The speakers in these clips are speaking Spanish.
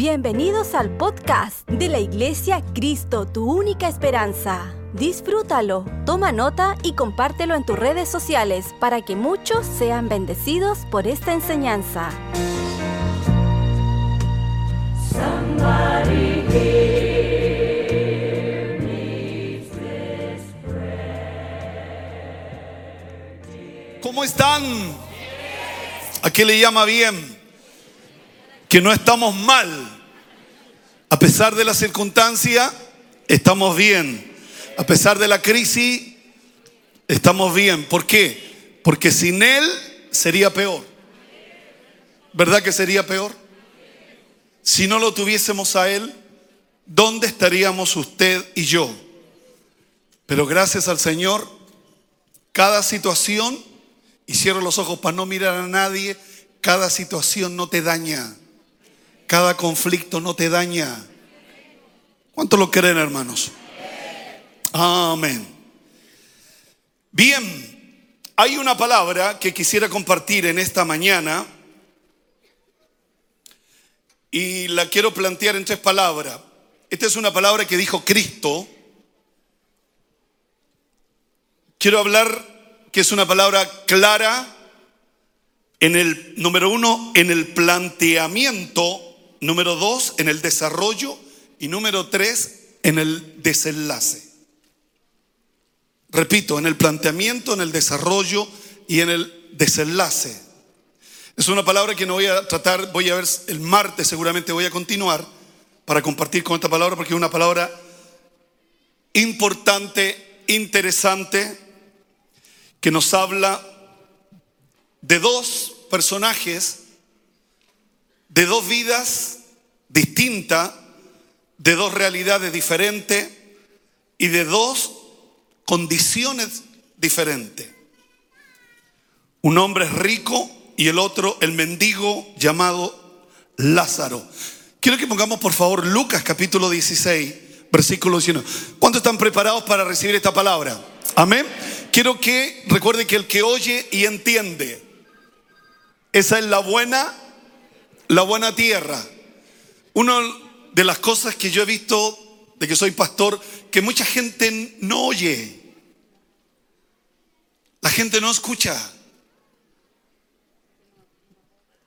Bienvenidos al podcast de la Iglesia Cristo, tu única esperanza. Disfrútalo, toma nota y compártelo en tus redes sociales para que muchos sean bendecidos por esta enseñanza. ¿Cómo están? ¿A qué le llama bien? Que no estamos mal. A pesar de la circunstancia, estamos bien. A pesar de la crisis, estamos bien. ¿Por qué? Porque sin Él sería peor. ¿Verdad que sería peor? Si no lo tuviésemos a Él, ¿dónde estaríamos usted y yo? Pero gracias al Señor, cada situación, y cierro los ojos para no mirar a nadie, cada situación no te daña. Cada conflicto no te daña. ¿Cuánto lo creen, hermanos? Amén. Bien, hay una palabra que quisiera compartir en esta mañana y la quiero plantear en tres palabras. Esta es una palabra que dijo Cristo. Quiero hablar que es una palabra clara en el, número uno, en el planteamiento, número dos, en el desarrollo y número tres, en el desenlace. Repito, en el planteamiento, en el desarrollo y en el desenlace. Es una palabra que no voy a tratar, voy a ver el martes seguramente voy a continuar para compartir con esta palabra porque es una palabra importante, interesante, que nos habla de dos personajes, de dos vidas distintas, de dos realidades diferentes y de dos condiciones diferentes. Un hombre rico y el otro el mendigo llamado Lázaro. Quiero que pongamos por favor Lucas capítulo 16, versículo 19. ¿Cuántos están preparados para recibir esta palabra? Amén. Quiero que recuerde que el que oye y entiende, esa es la buena, la buena tierra. Una de las cosas que yo he visto de que soy pastor, que mucha gente no oye. La gente no escucha.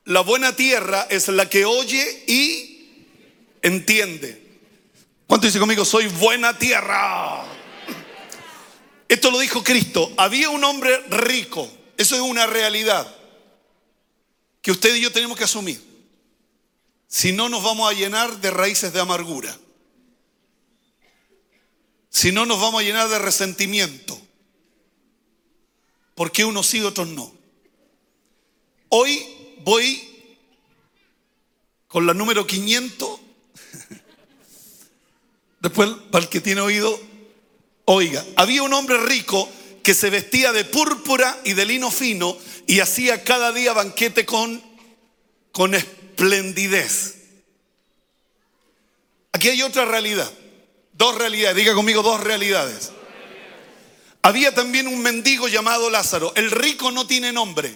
La buena tierra es la que oye y entiende. ¿Cuánto dice conmigo? Soy buena tierra. Esto lo dijo Cristo. Había un hombre rico. Eso es una realidad que usted y yo tenemos que asumir. Si no, nos vamos a llenar de raíces de amargura. Si no, nos vamos a llenar de resentimiento. Porque unos sí, otros no. Hoy voy con la número 500. Después, para el que tiene oído, oiga, había un hombre rico que se vestía de púrpura y de lino fino y hacía cada día banquete con, con esplendidez. Aquí hay otra realidad, dos realidades, diga conmigo dos realidades. Había también un mendigo llamado Lázaro. El rico no tiene nombre.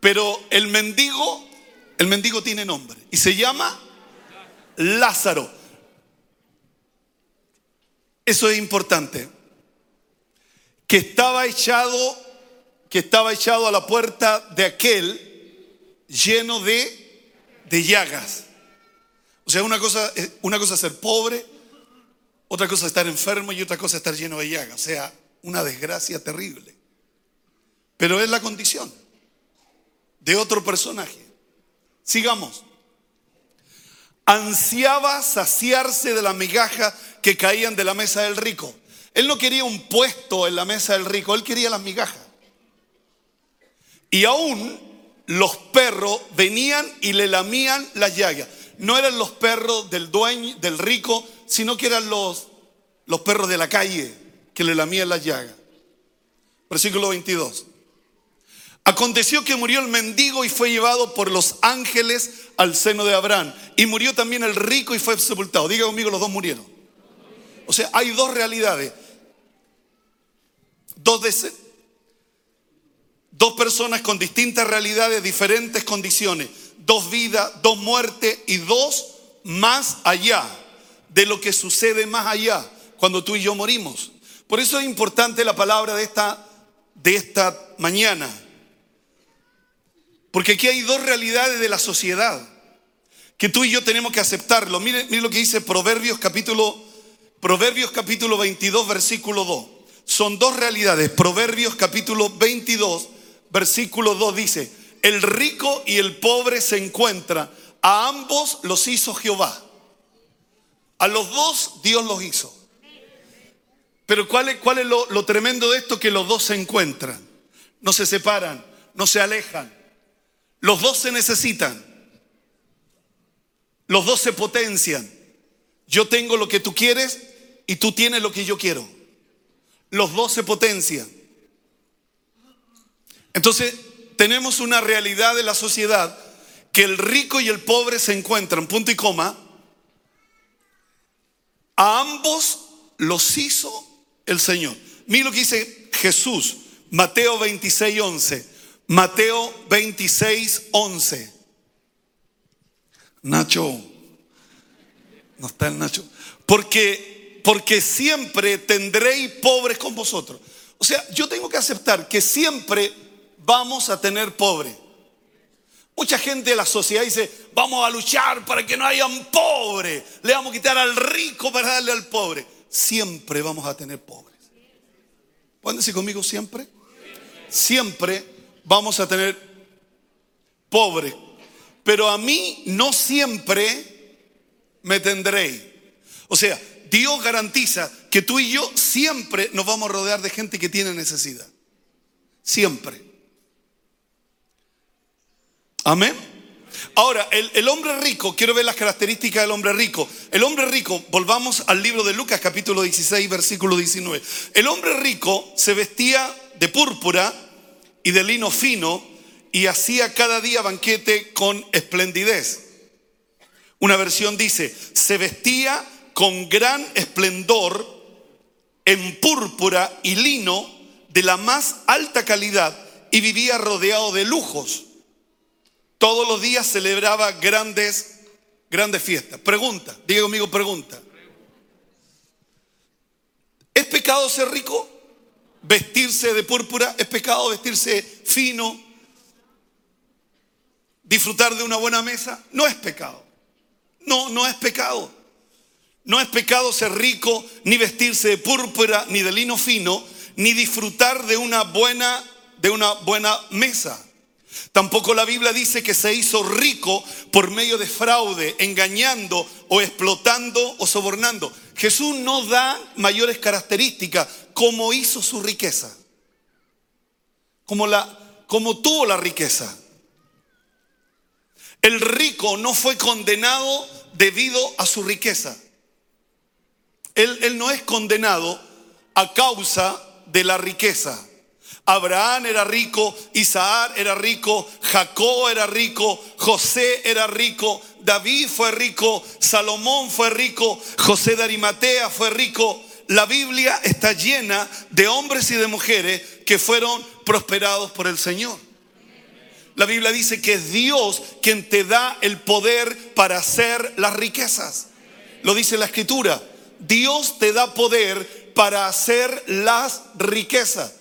Pero el mendigo, el mendigo tiene nombre y se llama Lázaro. Eso es importante. Que estaba echado, que estaba echado a la puerta de aquel lleno de, de llagas. O sea, una cosa, una cosa es ser pobre, otra cosa es estar enfermo y otra cosa es estar lleno de llagas. O sea, una desgracia terrible. Pero es la condición de otro personaje. Sigamos. Ansiaba saciarse de la migaja que caían de la mesa del rico. Él no quería un puesto en la mesa del rico, él quería las migajas. Y aún los perros venían y le lamían las llagas. No eran los perros del dueño, del rico, sino que eran los, los perros de la calle que le lamían las llagas. Versículo 22. Aconteció que murió el mendigo y fue llevado por los ángeles al seno de Abraham. Y murió también el rico y fue sepultado. Diga conmigo, los dos murieron. O sea, hay dos realidades. Dos, dos personas con distintas realidades, diferentes condiciones. Dos vidas, dos muertes y dos más allá de lo que sucede más allá cuando tú y yo morimos. Por eso es importante la palabra de esta, de esta mañana. Porque aquí hay dos realidades de la sociedad que tú y yo tenemos que aceptarlo. Mire, lo que dice Proverbios capítulo, Proverbios capítulo 22, versículo 2. Son dos realidades. Proverbios capítulo 22, versículo 2 dice, el rico y el pobre se encuentran, a ambos los hizo Jehová. A los dos Dios los hizo. Pero ¿cuál es, cuál es lo, lo tremendo de esto? Que los dos se encuentran, no se separan, no se alejan. Los dos se necesitan. Los dos se potencian. Yo tengo lo que tú quieres y tú tienes lo que yo quiero. Los dos se potencian. Entonces, tenemos una realidad de la sociedad que el rico y el pobre se encuentran, punto y coma. A ambos los hizo el Señor. Mira lo que dice Jesús, Mateo 26, 11. Mateo 26, 11. Nacho, no está el Nacho. Porque, porque siempre tendréis pobres con vosotros. O sea, yo tengo que aceptar que siempre vamos a tener pobres. Mucha gente de la sociedad dice, vamos a luchar para que no haya un pobre. Le vamos a quitar al rico para darle al pobre. Siempre vamos a tener pobres. ¿Pueden decir conmigo siempre? Siempre vamos a tener pobres pero a mí no siempre me tendréis. O sea, Dios garantiza que tú y yo siempre nos vamos a rodear de gente que tiene necesidad. Siempre. Amén. Ahora, el, el, hombre rico, quiero ver las características del hombre rico. El hombre rico, volvamos al libro de Lucas capítulo 16, versículo 19. El hombre rico se vestía de púrpura y de lino fino y hacía cada día banquete con esplendidez. Una versión dice, se vestía con gran esplendor en púrpura y lino de la más alta calidad y vivía rodeado de lujos. Todos los días celebraba grandes, grandes fiestas. Pregunta, diga conmigo, pregunta. ¿Es pecado ser rico? ¿Vestirse de púrpura? ¿Es pecado vestirse fino? disfrutar de una buena mesa, no es pecado. No, no es pecado. No es pecado ser rico, ni vestirse de púrpura, ni de lino fino, ni disfrutar de una buena, de una buena mesa. Tampoco la Biblia dice que se hizo rico por medio de fraude, engañando o explotando o sobornando. Jesús no da mayores características como hizo su riqueza, como, la, tuvo la riqueza. El rico no fue condenado debido a su riqueza. Él, no es condenado a causa de la riqueza. Abraham era rico, Isaac era rico, Jacob era rico, José era rico, David fue rico, Salomón fue rico, José de Arimatea fue rico. La Biblia está llena de hombres y de mujeres que fueron prosperados por el Señor. La Biblia dice que es Dios quien te da el poder para hacer las riquezas. Lo dice la escritura. Dios te da poder para hacer las riquezas.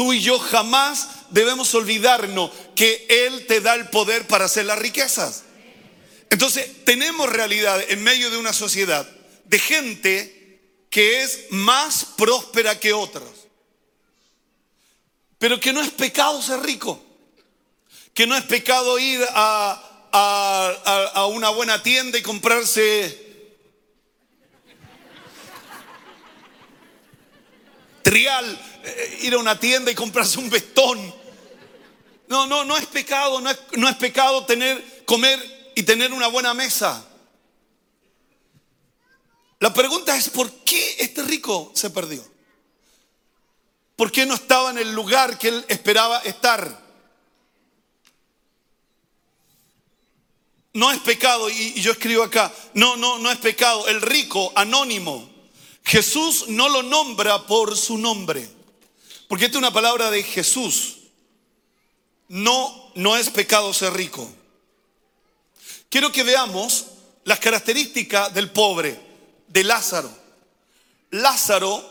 Tú y yo jamás debemos olvidarnos que Él te da el poder para hacer las riquezas. Entonces, tenemos realidad en medio de una sociedad de gente que es más próspera que otros. Pero que no es pecado ser rico que no es pecado ir a, una buena tienda y comprarse eh, ir a una tienda y comprarse un vestón. No, no, no es pecado, no es, no es pecado tener, comer y tener una buena mesa. La pregunta es, ¿por qué este rico se perdió? ¿Por qué no estaba en el lugar que él esperaba estar? No es pecado, y yo escribo acá, no, no, no es pecado. El rico, anónimo, Jesús no lo nombra por su nombre. Porque esta es una palabra de Jesús. No, no es pecado ser rico. Quiero que veamos las características del pobre, de Lázaro. Lázaro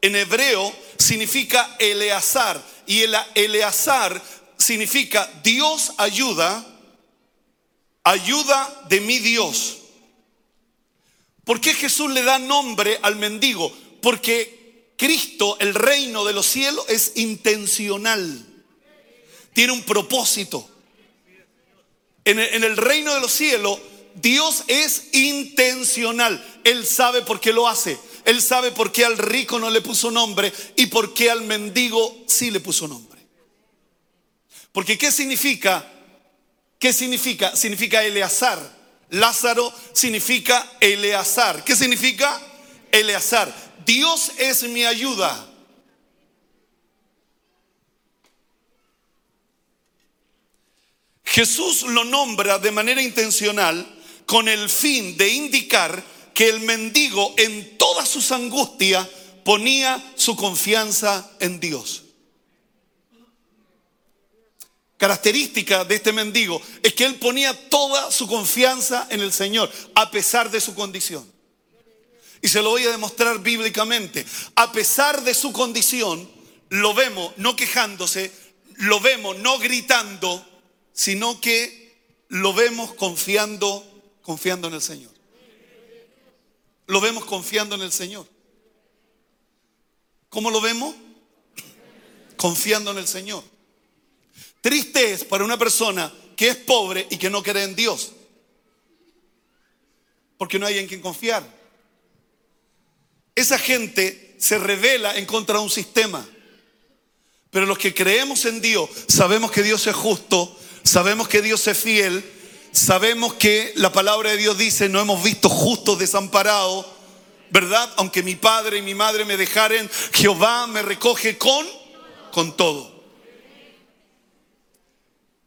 en hebreo significa Eleazar y el Eleazar significa Dios ayuda, ayuda de mi Dios. ¿Por qué Jesús le da nombre al mendigo? Porque Cristo, el reino de los cielos, es intencional. Tiene un propósito. En el, reino de los cielos, Dios es intencional. Él sabe por qué lo hace. Él sabe por qué al rico no le puso nombre y por qué al mendigo sí le puso nombre. Porque ¿qué significa? ¿Qué significa? Significa Eleazar. Lázaro significa Eleazar. ¿Qué significa? Eleazar. Dios es mi ayuda. Jesús lo nombra de manera intencional con el fin de indicar que el mendigo en todas sus angustias ponía su confianza en Dios. Característica de este mendigo es que él ponía toda su confianza en el Señor, a pesar de su condición. Y se lo voy a demostrar bíblicamente. A pesar de su condición, lo vemos no quejándose, lo vemos no gritando, sino que lo vemos confiando, confiando en el Señor. Lo vemos confiando en el Señor. ¿Cómo lo vemos? Confiando en el Señor. Triste es para una persona que es pobre y que no cree en Dios. Porque no hay en quien confiar. Esa gente se revela en contra de un sistema. Pero los que creemos en Dios, sabemos que Dios es justo, sabemos que Dios es fiel, sabemos que la palabra de Dios dice, no hemos visto justos desamparados, ¿verdad? Aunque mi padre y mi madre me dejaren, Jehová me recoge con, con todo.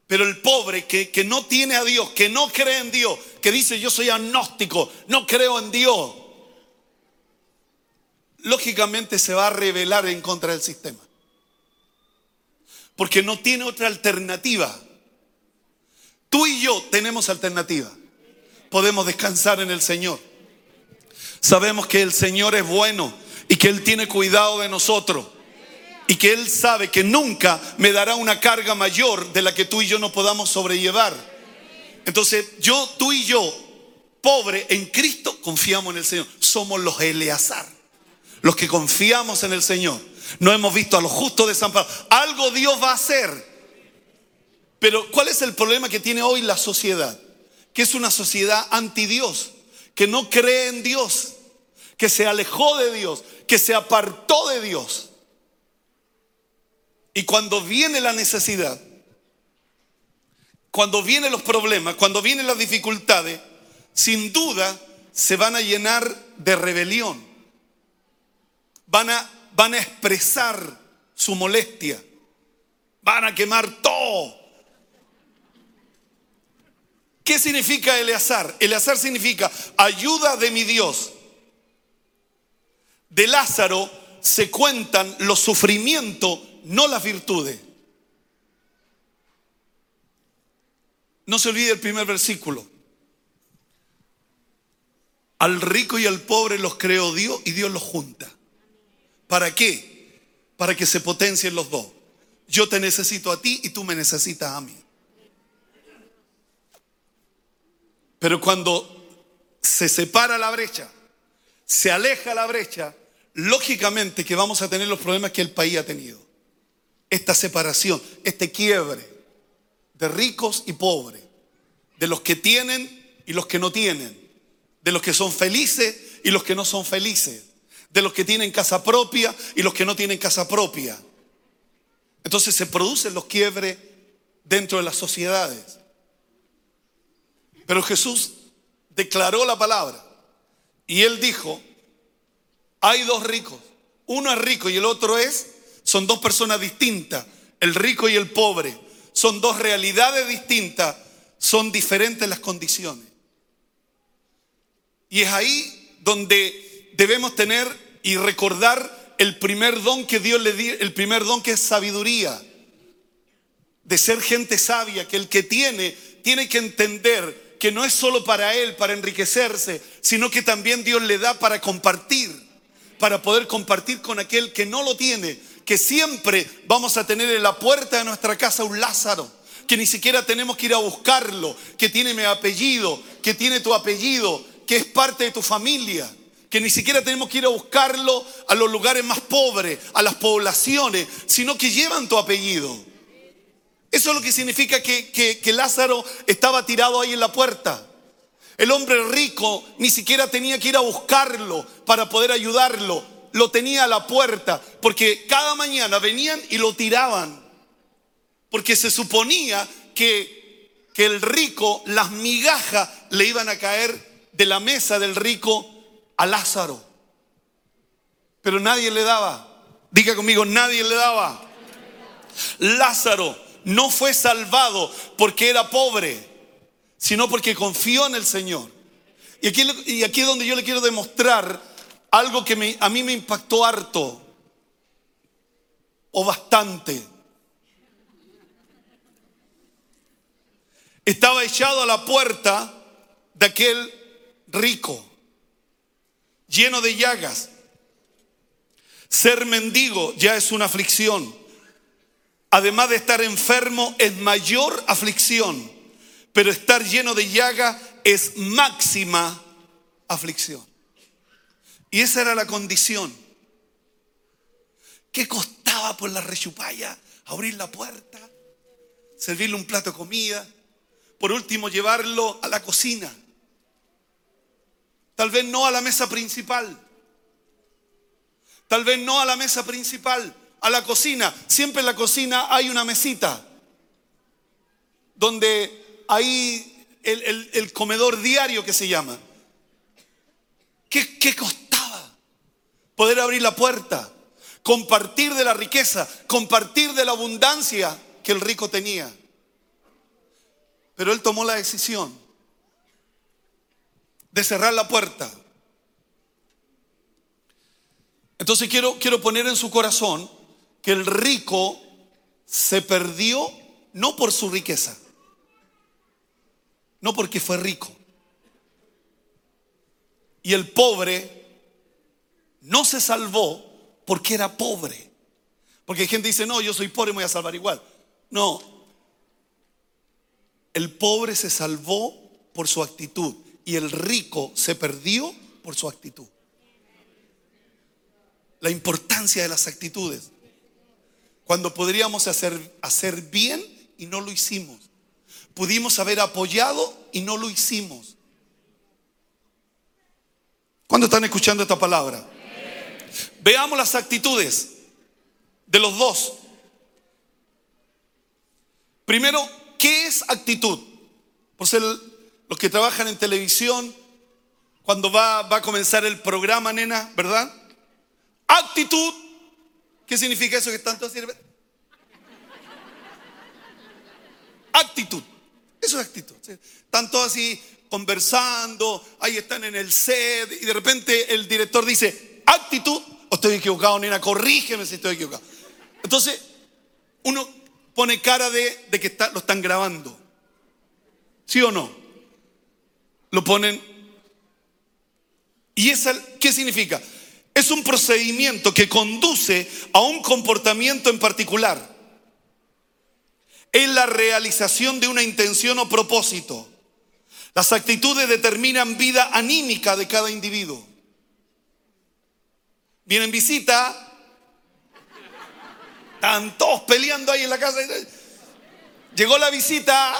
Pero el pobre que, que, no tiene a Dios, que no cree en Dios, que dice yo soy agnóstico, no creo en Dios, lógicamente se va a rebelar en contra del sistema. Porque no tiene otra alternativa. Tú y yo tenemos alternativa. Podemos descansar en el Señor. Sabemos que el Señor es bueno y que Él tiene cuidado de nosotros y que Él sabe que nunca me dará una carga mayor de la que tú y yo no podamos sobrellevar. Entonces, yo, tú y yo, pobre en Cristo, confiamos en el Señor. Somos los Eleazar, los que confiamos en el Señor. No hemos visto a los justos desamparados. Algo Dios va a hacer. Pero, ¿cuál es el problema que tiene hoy la sociedad? Que es una sociedad anti Dios, que no cree en Dios, que se alejó de Dios, que se apartó de Dios. Y cuando viene la necesidad, cuando vienen los problemas, cuando vienen las dificultades, sin duda se van a llenar de rebelión. Van a, van a expresar su molestia. Van a quemar todo. ¿Qué significa Eleazar? Eleazar significa ayuda de mi Dios. De Lázaro se cuentan los sufrimientos no las virtudes. No se olvide el primer versículo. Al rico y al pobre los creó Dios y Dios los junta. ¿Para qué? Para que se potencien los dos. Yo te necesito a ti y tú me necesitas a mí. Pero cuando se separa la brecha, se aleja la brecha, lógicamente que vamos a tener los problemas que el país ha tenido esta separación, este quiebre de ricos y pobres, de los que tienen y los que no tienen, de los que son felices y los que no son felices, de los que tienen casa propia y los que no tienen casa propia. Entonces se producen los quiebres dentro de las sociedades. Pero Jesús declaró la palabra y él dijo, hay dos ricos, uno es rico y el otro es son dos personas distintas, el rico y el pobre. Son dos realidades distintas, son diferentes las condiciones. Y es ahí donde debemos tener y recordar el primer don que Dios le dio, el primer don que es sabiduría. De ser gente sabia, que el que tiene, tiene que entender que no es solo para él, para enriquecerse, sino que también Dios le da para compartir, para poder compartir con aquel que no lo tiene, que siempre vamos a tener en la puerta de nuestra casa un Lázaro, que ni siquiera tenemos que ir a buscarlo, que tiene mi apellido, que tiene tu apellido, que es parte de tu familia, que ni siquiera tenemos que ir a buscarlo a los lugares más pobres, a las poblaciones, sino que llevan tu apellido. Eso es lo que significa que, Lázaro estaba tirado ahí en la puerta. El hombre rico ni siquiera tenía que ir a buscarlo para poder ayudarlo. Lo tenía a la puerta, porque cada mañana venían y lo tiraban. Porque se suponía que, que el rico, las migajas le iban a caer de la mesa del rico a Lázaro. Pero nadie le daba. Diga conmigo, nadie le daba. Lázaro no fue salvado porque era pobre, sino porque confió en el Señor. Y aquí, y aquí es donde yo le quiero demostrar algo que a mí me impactó harto o bastante. Estaba echado a la puerta de aquel rico, lleno de llagas. Ser mendigo ya es una aflicción además de estar enfermo, es mayor aflicción, pero estar lleno de llaga es máxima aflicción. Y esa era la condición. ¿Qué costaba por la rechupalla abrir la puerta, servirle un plato de comida, por último llevarlo a la cocina? Tal vez no a la mesa principal. Tal vez no a la mesa principal, a la cocina. Siempre en la cocina hay una mesita donde hay el, comedor diario que se llama. ¿Qué, ¿Qué costaba poder abrir la puerta? Compartir de la riqueza, compartir de la abundancia que el rico tenía. Pero él tomó la decisión de cerrar la puerta. Entonces quiero, quiero poner en su corazón que el rico se perdió no por su riqueza, no porque fue rico. Y el pobre no se salvó porque era pobre. Porque hay gente que dice, no, yo soy pobre me voy a salvar igual. No, el pobre se salvó por su actitud y el rico se perdió por su actitud. La importancia de las actitudes. Cuando podríamos hacer, hacer bien y no lo hicimos. Pudimos haber apoyado y no lo hicimos. ¿Cuándo están escuchando esta palabra? Veamos las actitudes de los dos. Primero, ¿qué es actitud? Por ser los que trabajan en televisión, cuando va, va a comenzar el programa, nena, ¿verdad? Actitud ¿Qué significa eso que tanto sirve? Actitud. Eso es actitud. Están todos así conversando, ahí están en el set y de repente el director dice, actitud, estoy equivocado, nena, corrígeme si estoy equivocado. Entonces, uno pone cara de, que está, lo están grabando. ¿Sí o no? Lo ponen. ¿Y esa qué significa? Es un procedimiento que conduce a un comportamiento en particular. Es la realización de una intención o propósito. Las actitudes determinan vida anímica de cada individuo. Vienen visita, están todos peleando ahí en la casa. Llegó la visita,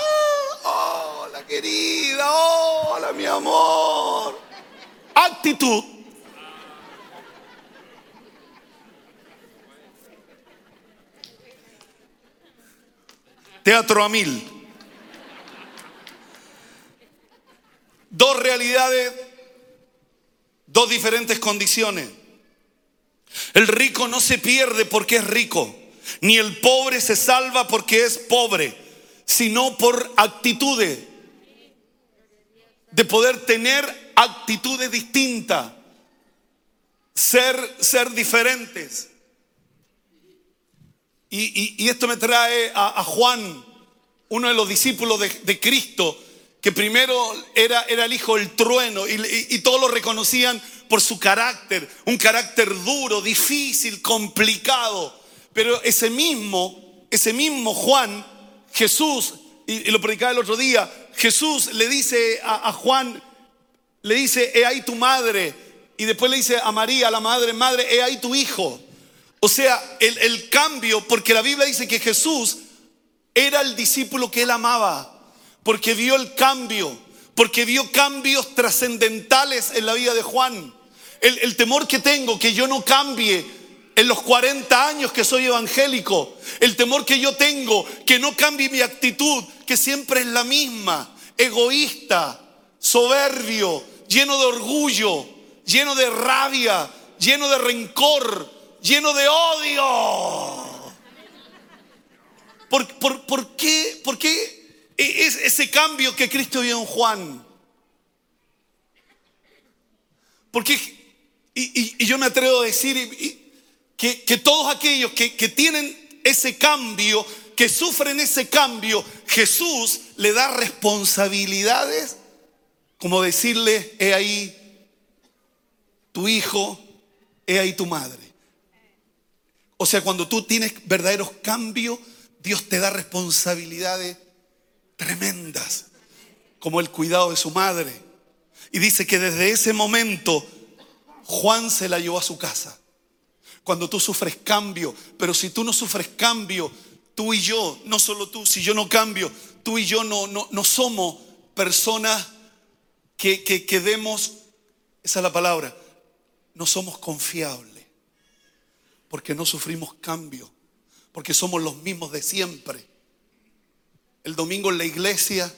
ah, hola querida, hola mi amor. Actitud Teatro a mil. Dos realidades, dos diferentes condiciones. El rico no se pierde porque es rico, ni el pobre se salva porque es pobre, sino por actitudes, de poder tener actitudes distintas, ser, ser diferentes. Y, esto me trae a, Juan, uno de los discípulos de, Cristo, que primero era, era el hijo del trueno y, todos lo reconocían por su carácter, un carácter duro, difícil, complicado. Pero ese mismo, ese mismo Juan, Jesús, y, lo predicaba el otro día, Jesús le dice a, a Juan, le dice, he ahí tu madre, y después le dice a María, la madre, madre, he ahí tu hijo. O sea, el, el cambio, porque la Biblia dice que Jesús era el discípulo que él amaba porque vio el cambio, porque vio cambios trascendentales en la vida de Juan. El, temor que tengo, que yo no cambie en los 40 años que soy evangélico, el temor que yo tengo, que no cambie mi actitud, que siempre es la misma, egoísta, soberbio, lleno de orgullo, lleno de rabia, lleno de rencor, lleno de odio. ¿Por, qué? ¿Por qué es ese cambio que Cristo vio en Juan. Porque, y, yo me atrevo a decir que, todos aquellos que, tienen ese cambio, que sufren ese cambio, Jesús le da responsabilidades, como decirle, he ahí tu hijo, he ahí tu madre. O sea, cuando tú tienes verdaderos cambios, Dios te da responsabilidades tremendas, como el cuidado de su madre. Y dice que desde ese momento Juan se la llevó a su casa. Cuando tú sufres cambio, pero si tú no sufres cambio, tú y yo, no solo tú, si yo no cambio, tú y yo no, no, no somos personas que, que, que demos, esa es la palabra, no somos confiables, porque no sufrimos cambio, porque somos los mismos de siempre el domingo en la iglesia,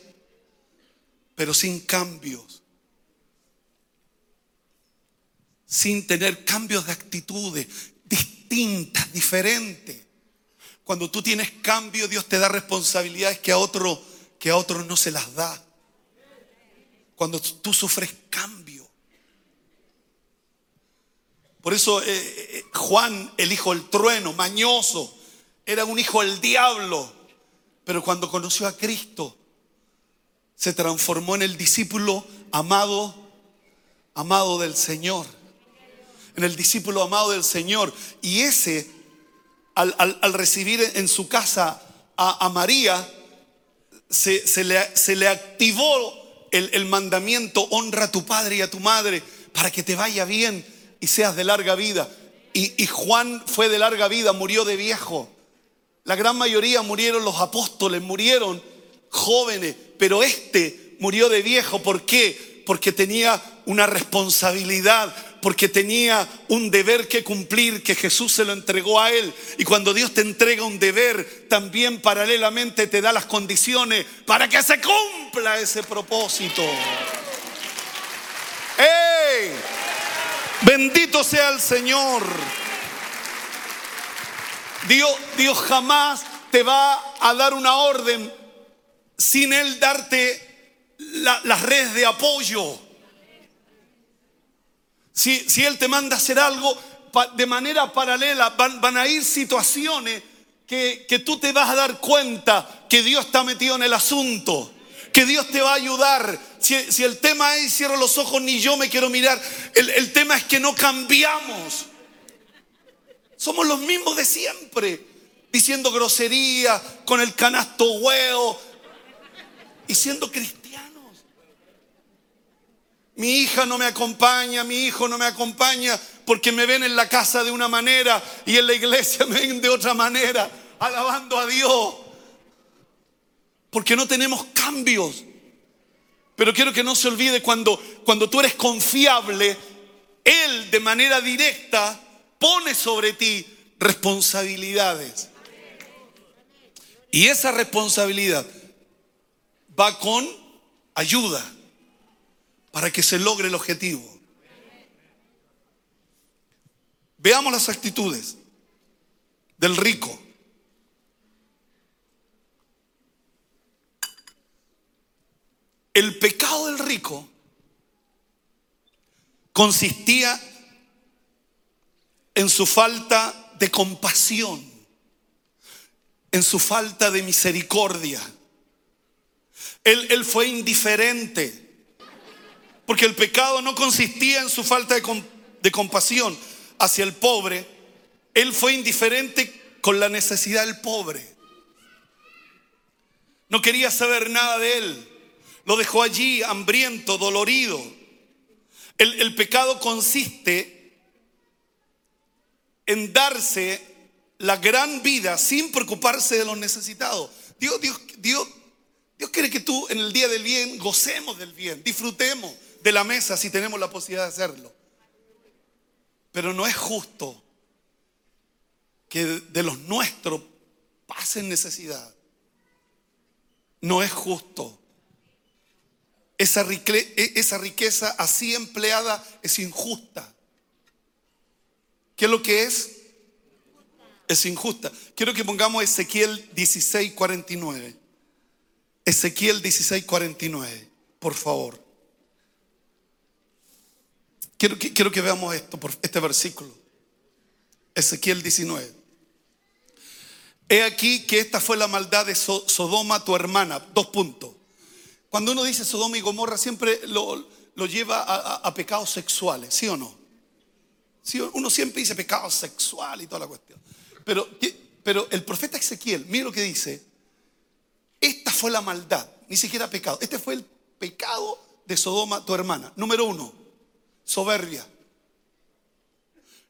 pero sin cambios, sin tener cambios de actitudes distintas, diferentes. Cuando tú tienes cambio, Dios te da responsabilidades que a otro que a otros no se las da. Cuando tú sufres cambio. Por eso eh, eh, Juan, el hijo del trueno, mañoso, era un hijo del diablo. Pero cuando conoció a Cristo, se transformó en el discípulo amado, amado del Señor. En el discípulo amado del Señor. Y ese, al, recibir en su casa a, María, se, le, activó el, mandamiento, honra a tu padre y a tu madre para que te vaya bien y seas de larga vida. y Juan fue de larga vida, murió de viejo. La gran mayoría murieron los apóstoles, murieron jóvenes, pero este murió de viejo. ¿Por qué? Porque tenía una responsabilidad, porque tenía un deber que cumplir, que Jesús se lo entregó a él. Y cuando Dios te entrega un deber, también paralelamente te da las condiciones para que se cumpla ese propósito. ¡Ey! Bendito sea el Señor. Dios, Dios jamás te va a dar una orden sin Él darte las redes de apoyo. Si, si, Él te manda a hacer algo de manera paralela, van, a ir situaciones que, que, tú te vas a dar cuenta que Dios está metido en el asunto, que Dios te va a ayudar. Si, si el tema es cierro los ojos, ni yo me quiero mirar, el, el tema es que no cambiamos. Somos los mismos de siempre, diciendo grosería, con el canasto huevo y siendo cristianos. Mi hija no me acompaña, mi hijo no me acompaña porque me ven en la casa de una manera y en la iglesia me ven de otra manera, alabando a Dios. Porque no tenemos cambios. Pero quiero que no se olvide cuando, cuando tú eres confiable, Él de manera directa pone sobre ti responsabilidades. Y esa responsabilidad va con ayuda para que se logre el objetivo. Veamos las actitudes del rico. El pecado del rico consistía en su falta de compasión, en su falta de misericordia, Él, fue indiferente. Porque el pecado no consistía en su falta de, de compasión hacia el pobre. Él fue indiferente con la necesidad del pobre. No quería saber nada de él. Lo dejó allí hambriento, dolorido. El, el pecado consiste en darse la gran vida sin preocuparse de los necesitados. Dios, Dios, Dios, Dios quiere que tú en el día del bien gocemos del bien, disfrutemos de la mesa si tenemos la posibilidad de hacerlo. Pero no es justo que de los nuestros pasen necesidad. No es justo. E, esa riqueza así empleada es injusta. ¿Qué es lo que es? Es injusta. Quiero que pongamos Ezequiel 16, 49. Ezequiel 16, 49, por favor. Quiero que, veamos esto, por este versículo. Ezequiel 19. He aquí que esta fue la maldad de Sodoma, tu hermana. Dos puntos. Cuando uno dice Sodoma y Gomorra, siempre lo, lleva a, pecados sexuales, ¿sí o no? Uno siempre dice pecado sexual y toda la cuestión. Pero, pero el profeta Ezequiel, mire lo que dice. Esta fue la maldad, ni siquiera pecado. Este fue el pecado de Sodoma, tu hermana. Número uno, soberbia.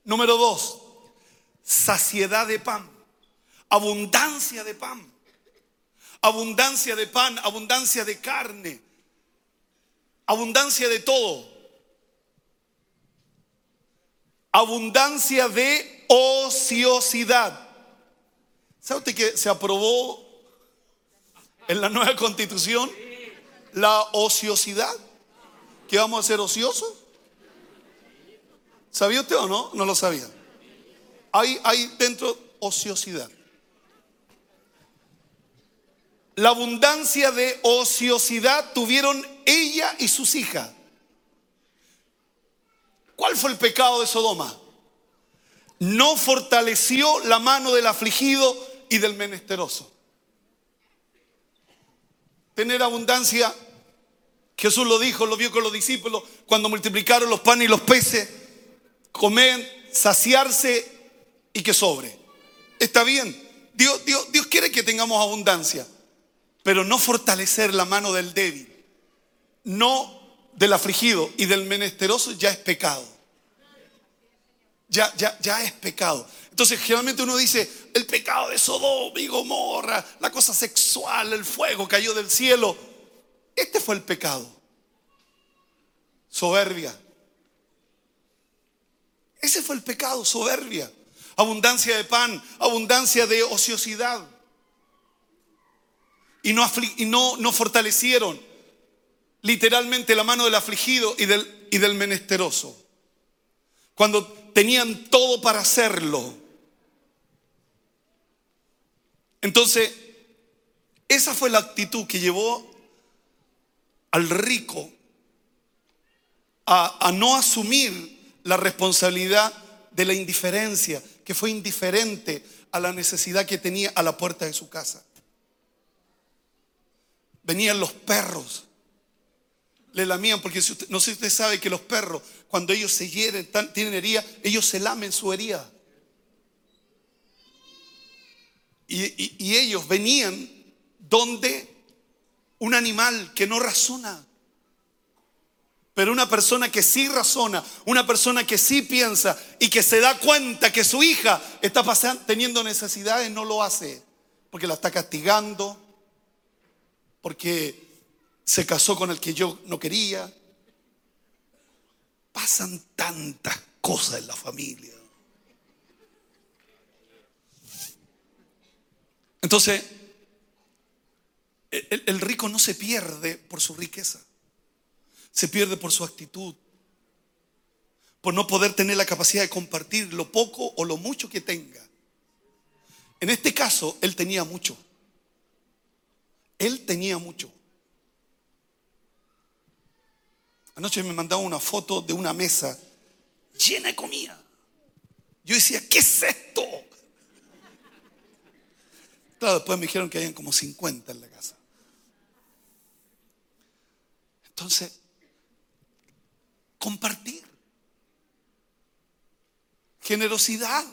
Número dos, saciedad de pan, abundancia de pan abundancia de pan, abundancia de carne, abundancia de todo. Abundancia de ociosidad. ¿Sabe usted que se aprobó en la nueva constitución la ociosidad? ¿Que vamos a ser ociosos? ¿Sabía usted o no? No lo sabía. Hay, hay dentro ociosidad la abundancia de ociosidad tuvieron ella y sus hijas. ¿Cuál fue el pecado de Sodoma? No fortaleció la mano del afligido y del menesteroso. Tener abundancia, Jesús lo dijo, lo vio con los discípulos, cuando multiplicaron los panes y los peces, comer, saciarse y que sobre. Está bien, Dios, Dios, quiere que tengamos abundancia pero no fortalecer la mano del débil, no del afligido y del menesteroso ya es pecado. Ya, ya, ya es pecado. Entonces, generalmente uno dice, el pecado de Sodoma y Gomorra, la cosa sexual, el fuego cayó del cielo. Este fue el pecado. Soberbia. Ese fue el pecado, soberbia. Abundancia de pan, abundancia de ociosidad y no, y no, no fortalecieron literalmente la mano del afligido y del, y del menesteroso. Cuando tenían todo para hacerlo. Entonces, esa fue la actitud que llevó al rico a, a, no asumir la responsabilidad de la indiferencia, que fue indiferente a la necesidad que tenía a la puerta de su casa venían los perros. Le lamían, porque no sé si usted sabe que los perros, cuando ellos se hieren, tienen herida, ellos se lamen su herida. Y, y ellos venían donde un animal que no razona, pero una persona que sí razona, una persona que sí piensa y que se da cuenta que su hija está pasando, teniendo necesidades, no lo hace, porque la está castigando, porque se casó con el que yo no quería. Pasan tantas cosas en la familia. Entonces, el, rico no se pierde por su riqueza, se pierde por su actitud, por no poder tener la capacidad de compartir lo poco o lo mucho que tenga. En este caso, él tenía mucho. Él tenía mucho. Anoche me mandaba una foto de una mesa llena de comida. Yo decía, ¿qué es esto? Claro, después me dijeron que habían como 50 en la casa. Entonces, compartir. Generosidad.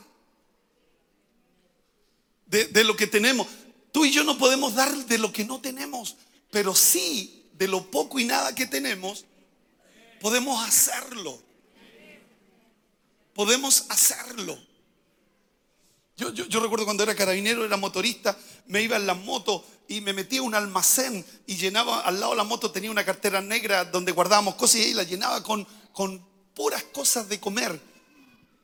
De, de, lo que tenemos. Tú y yo no podemos dar de lo que no tenemos, pero sí de lo poco y nada que tenemos, podemos hacerlo. Podemos hacerlo. Yo, yo, recuerdo cuando era carabinero, era motorista, me iba en la moto y me metía un almacén y llenaba, al lado de la moto tenía una cartera negra donde guardábamos cosas y ahí la llenaba con, con puras cosas de comer.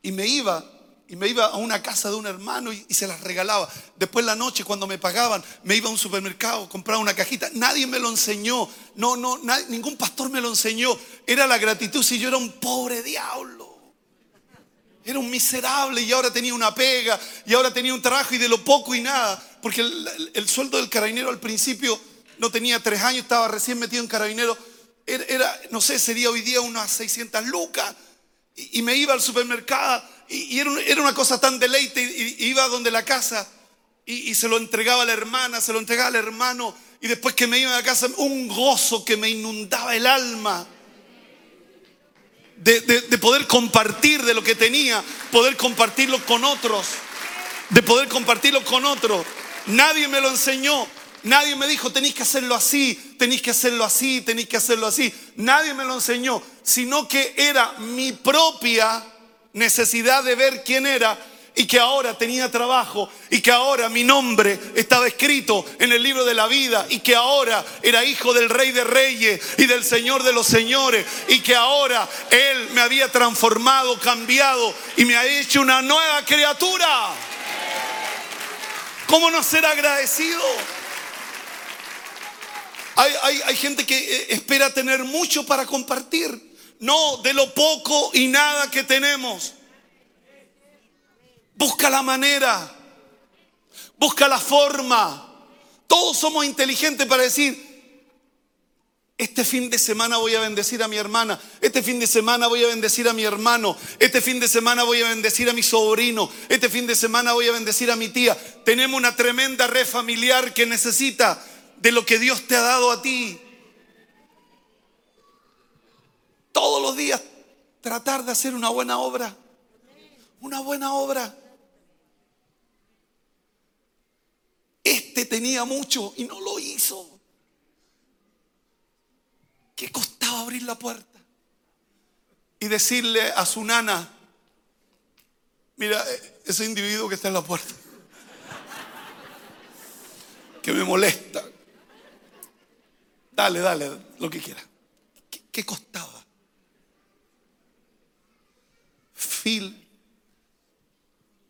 Y me iba, y me iba a una casa de un hermano y, se las regalaba. Después la noche cuando me pagaban, me iba a un supermercado, compraba una cajita. Nadie me lo enseñó, no, no, ningún pastor me lo enseñó. Era la gratitud si yo era un pobre diablo. Era un miserable y ahora tenía una pega y ahora tenía un trabajo y de lo poco y nada. Porque el, sueldo del carabinero al principio no tenía tres años, estaba recién metido en carabinero. Era, no sé, sería hoy día unas 600 lucas. Y, me iba al supermercado y, era, una cosa tan deleite. Y, iba donde la casa y, se lo entregaba a la hermana, se lo entregaba al hermano. Y después que me iba a la casa, un gozo que me inundaba el alma de, poder compartir de lo que tenía, poder compartirlo con otros, de poder compartirlo con otros. Nadie me lo enseñó, nadie me dijo, tenéis que hacerlo así, tenéis que hacerlo así, tenéis que hacerlo así. Nadie me lo enseñó, sino que era mi propia necesidad de ver quién era y que ahora tenía trabajo y que ahora mi nombre estaba escrito en el libro de la vida y que ahora era hijo del rey de reyes y del señor de los señores y que ahora él me había transformado, cambiado y me ha hecho una nueva criatura. ¿Cómo no ser agradecido? Hay, hay, hay gente que eh, espera tener mucho para compartir. No, de lo poco y nada que tenemos Busca la manera. Busca la forma. Todos somos inteligentes para decir, este fin de semana voy a bendecir a mi hermana. Este fin de semana voy a bendecir a mi hermano. Este fin de semana voy a bendecir a mi sobrino. Este fin de semana voy a bendecir a mi tía. Tenemos una tremenda red familiar que necesita de lo que Dios te ha dado a ti. Todos los días tratar de hacer una buena obra. Una buena obra. Este tenía mucho y no lo hizo. ¿Qué costaba abrir la puerta? Y decirle a su nana, mira, ese individuo que está en la puerta, que me molesta, dale, dale, lo que quiera. ¿Qué, costaba? Fil,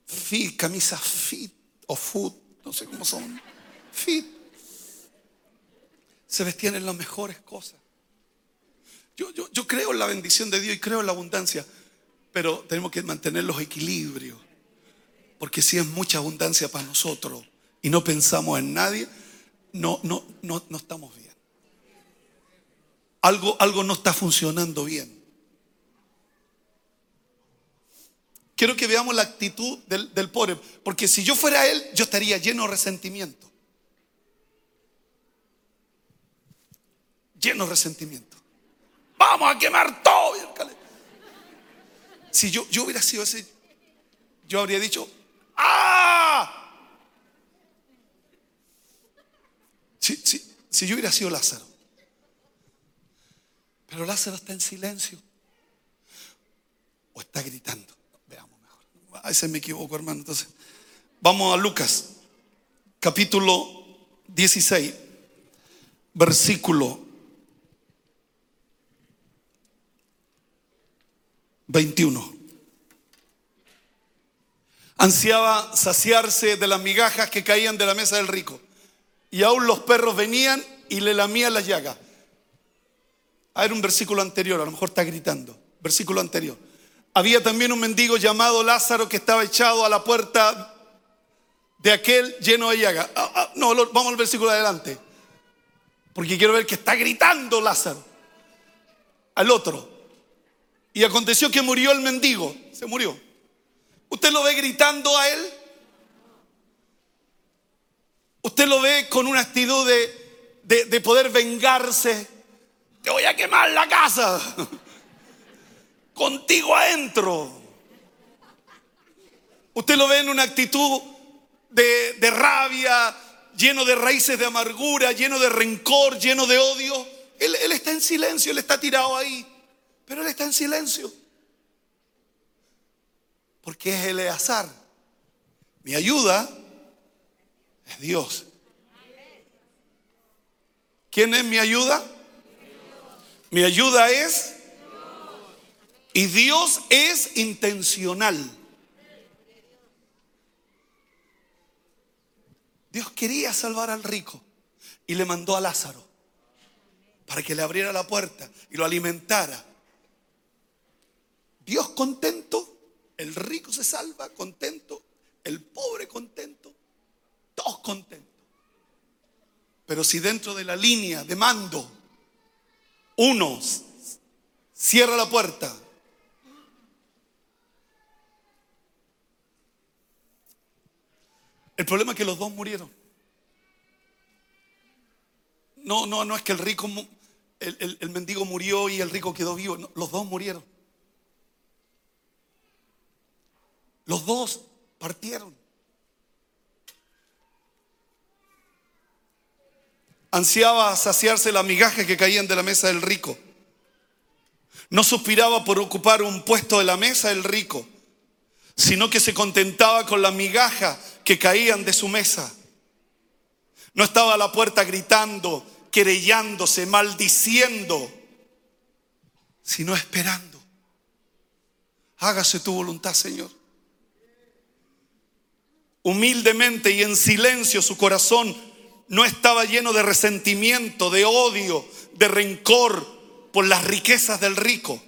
fil, camisa fit o foot no sé cómo son, fit. Se vestían en las mejores cosas. Yo, yo, yo creo en la bendición de Dios y creo en la abundancia, pero tenemos que mantener los equilibrios. Porque si es mucha abundancia para nosotros y no pensamos en nadie, no, no, no, no estamos bien. Algo, algo no está funcionando bien. Quiero que veamos la actitud del, pobre, porque si yo fuera él, yo estaría lleno de resentimiento. Lleno de resentimiento. Vamos a quemar todo. Si yo, yo hubiera sido ese, yo habría dicho, ¡ah! Si, si yo hubiera sido Lázaro. Pero Lázaro está en silencio. O está gritando. A veces me equivoco, hermano. Entonces, vamos a Lucas, capítulo 16, versículo 21. Ansiaba saciarse de las migajas que caían de la mesa del rico. Y aún los perros venían y le lamían las llagas. Ah, era un versículo anterior, a lo mejor está gritando. Versículo anterior. Había también un mendigo llamado Lázaro que estaba echado a la puerta de aquel lleno de llaga. Ah, ah, no, vamos al versículo adelante. Porque quiero ver que está gritando Lázaro al otro. Y aconteció que murió el mendigo. Se murió. ¿Usted lo ve gritando a él? ¿Usted lo ve con una actitud de, de poder vengarse? te voy a quemar la casa. Contigo adentro. Usted lo ve en una actitud de, de rabia, lleno de raíces de amargura, lleno de rencor, lleno de odio. Él, él, está en silencio, él está tirado ahí, pero él está en silencio. Porque es Eleazar. Mi ayuda es Dios. ¿Quién es mi ayuda? Mi ayuda es... Y Dios es intencional. Dios quería salvar al rico y le mandó a Lázaro para que le abriera la puerta y lo alimentara. Dios contento, el rico se salva contento, el pobre contento, todos contentos. Pero si dentro de la línea de mando uno cierra la puerta, El problema es que los dos murieron. No, no, no es que el rico, el, mendigo murió y el rico quedó vivo. los dos murieron. Los dos partieron. Ansiaba saciarse las migajas que caían de la mesa del rico. No suspiraba por ocupar un puesto de la mesa del rico, sino que se contentaba con la migaja que caían de su mesa. No estaba a la puerta gritando, querellándose, maldiciendo, sino esperando. Hágase tu voluntad, Señor. Humildemente y en silencio su corazón no estaba lleno de resentimiento, de odio, de rencor por las riquezas del rico,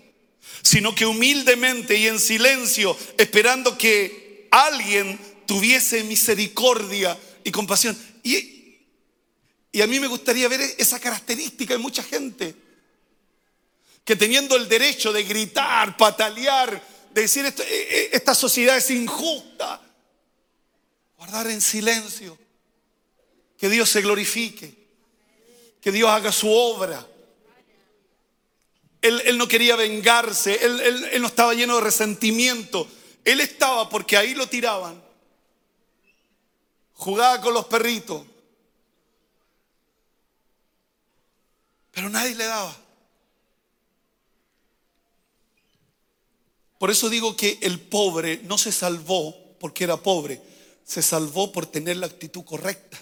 sino que humildemente y en silencio, esperando que alguien tuviese misericordia y compasión. Y, a mí me gustaría ver esa característica en mucha gente, que teniendo el derecho de gritar, patalear, de decir esto, e, e, esta sociedad es injusta, guardar en silencio, que Dios se glorifique, que Dios haga su obra. Él, no quería vengarse, él, él no estaba lleno de resentimiento, él estaba porque ahí lo tiraban jugaba con los perritos, pero nadie le daba. Por eso digo que el pobre no se salvó porque era pobre, se salvó por tener la actitud correcta.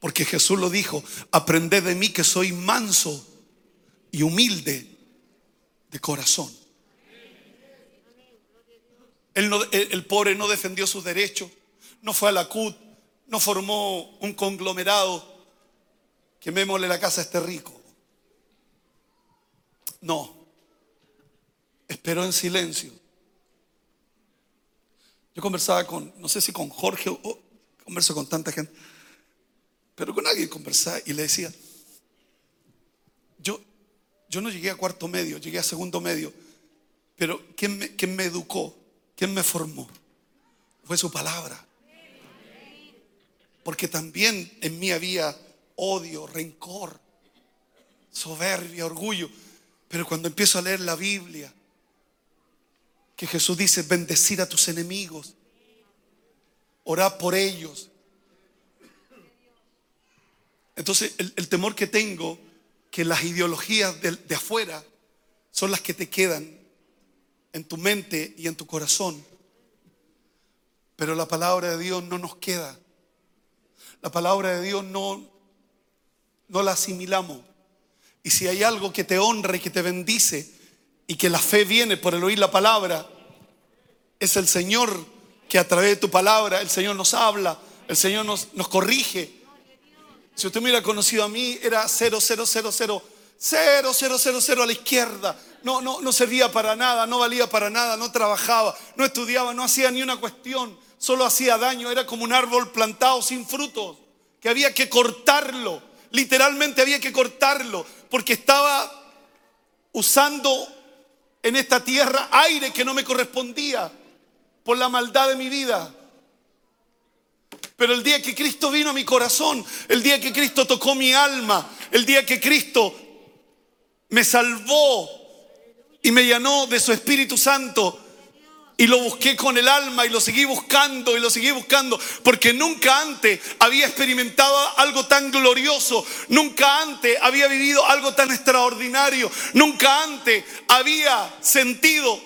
Porque Jesús lo dijo, aprended de mí que soy manso y humilde de corazón. El, el, pobre no defendió sus derechos no fue a la CUT, no formó un conglomerado, quemémosle la casa a este rico. No, esperó en silencio. Yo conversaba con, no sé si con Jorge o converso con tanta gente, pero con alguien conversaba y le decía, yo no llegué a cuarto medio, llegué a segundo medio, pero ¿quién me, me educó? ¿Quién me formó? Fue su palabra porque también en mí había odio, rencor, soberbia, orgullo. Pero cuando empiezo a leer la Biblia, que Jesús dice, bendecir a tus enemigos, orar por ellos. Entonces el, temor que tengo, que las ideologías de, de afuera son las que te quedan en tu mente y en tu corazón. Pero la palabra de Dios no nos queda. La palabra de Dios no, no la asimilamos. Y si hay algo que te honra y que te bendice y que la fe viene por el oír la palabra, es el Señor que a través de tu palabra el Señor nos habla, el Señor nos, nos corrige. Si usted me hubiera conocido a mí, era 0, 0, 0, 0, 0, 0, 0, 0 a la izquierda. No, no, no servía para nada, no valía para nada, no trabajaba, no estudiaba, no hacía ni una cuestión solo hacía daño, era como un árbol plantado sin frutos, que había que cortarlo, literalmente había que cortarlo, porque estaba usando en esta tierra aire que no me correspondía por la maldad de mi vida. Pero el día que Cristo vino a mi corazón, el día que Cristo tocó mi alma, el día que Cristo me salvó y me llenó de su Espíritu Santo, y lo busqué con el alma y lo seguí buscando y lo seguí buscando porque nunca antes había experimentado algo tan glorioso, nunca antes había vivido algo tan extraordinario, nunca antes había sentido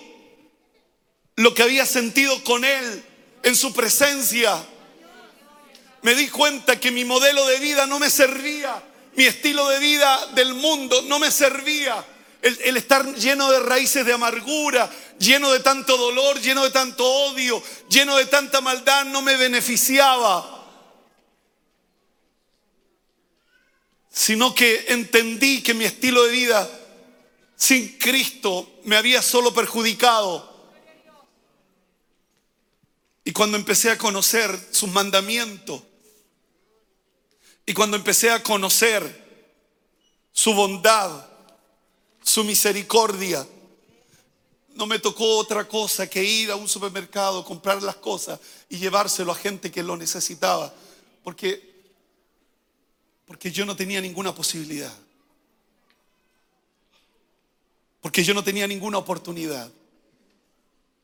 lo que había sentido con Él en su presencia. Me di cuenta que mi modelo de vida no me servía, mi estilo de vida del mundo no me servía. El, estar lleno de raíces de amargura, lleno de tanto dolor, lleno de tanto odio, lleno de tanta maldad, no me beneficiaba. Sino que entendí que mi estilo de vida sin Cristo me había solo perjudicado. Y cuando empecé a conocer sus mandamientos, y cuando empecé a conocer su bondad, su misericordia, no me tocó otra cosa que ir a un supermercado, comprar las cosas y llevárselo a gente que lo necesitaba, porque, porque yo no tenía ninguna posibilidad, porque yo no tenía ninguna oportunidad.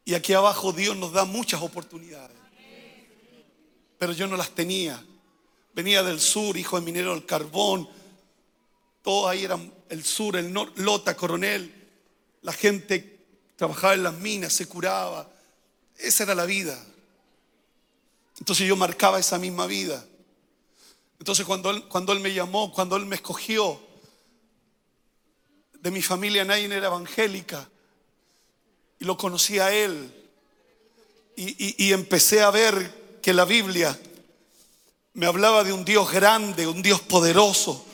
Y aquí abajo Dios nos da muchas oportunidades, pero yo no las tenía. Venía del sur, hijo de minero del carbón, todo ahí era el sur, el norte, Lota, Coronel, la gente trabajaba en las minas, se curaba. Esa era la vida. Entonces yo marcaba esa misma vida. Entonces cuando él, cuando él me llamó, cuando él me escogió, de mi familia nadie era evangélica. Y lo conocí a él. Y, y empecé a ver que la Biblia me hablaba de un Dios grande, un Dios poderoso,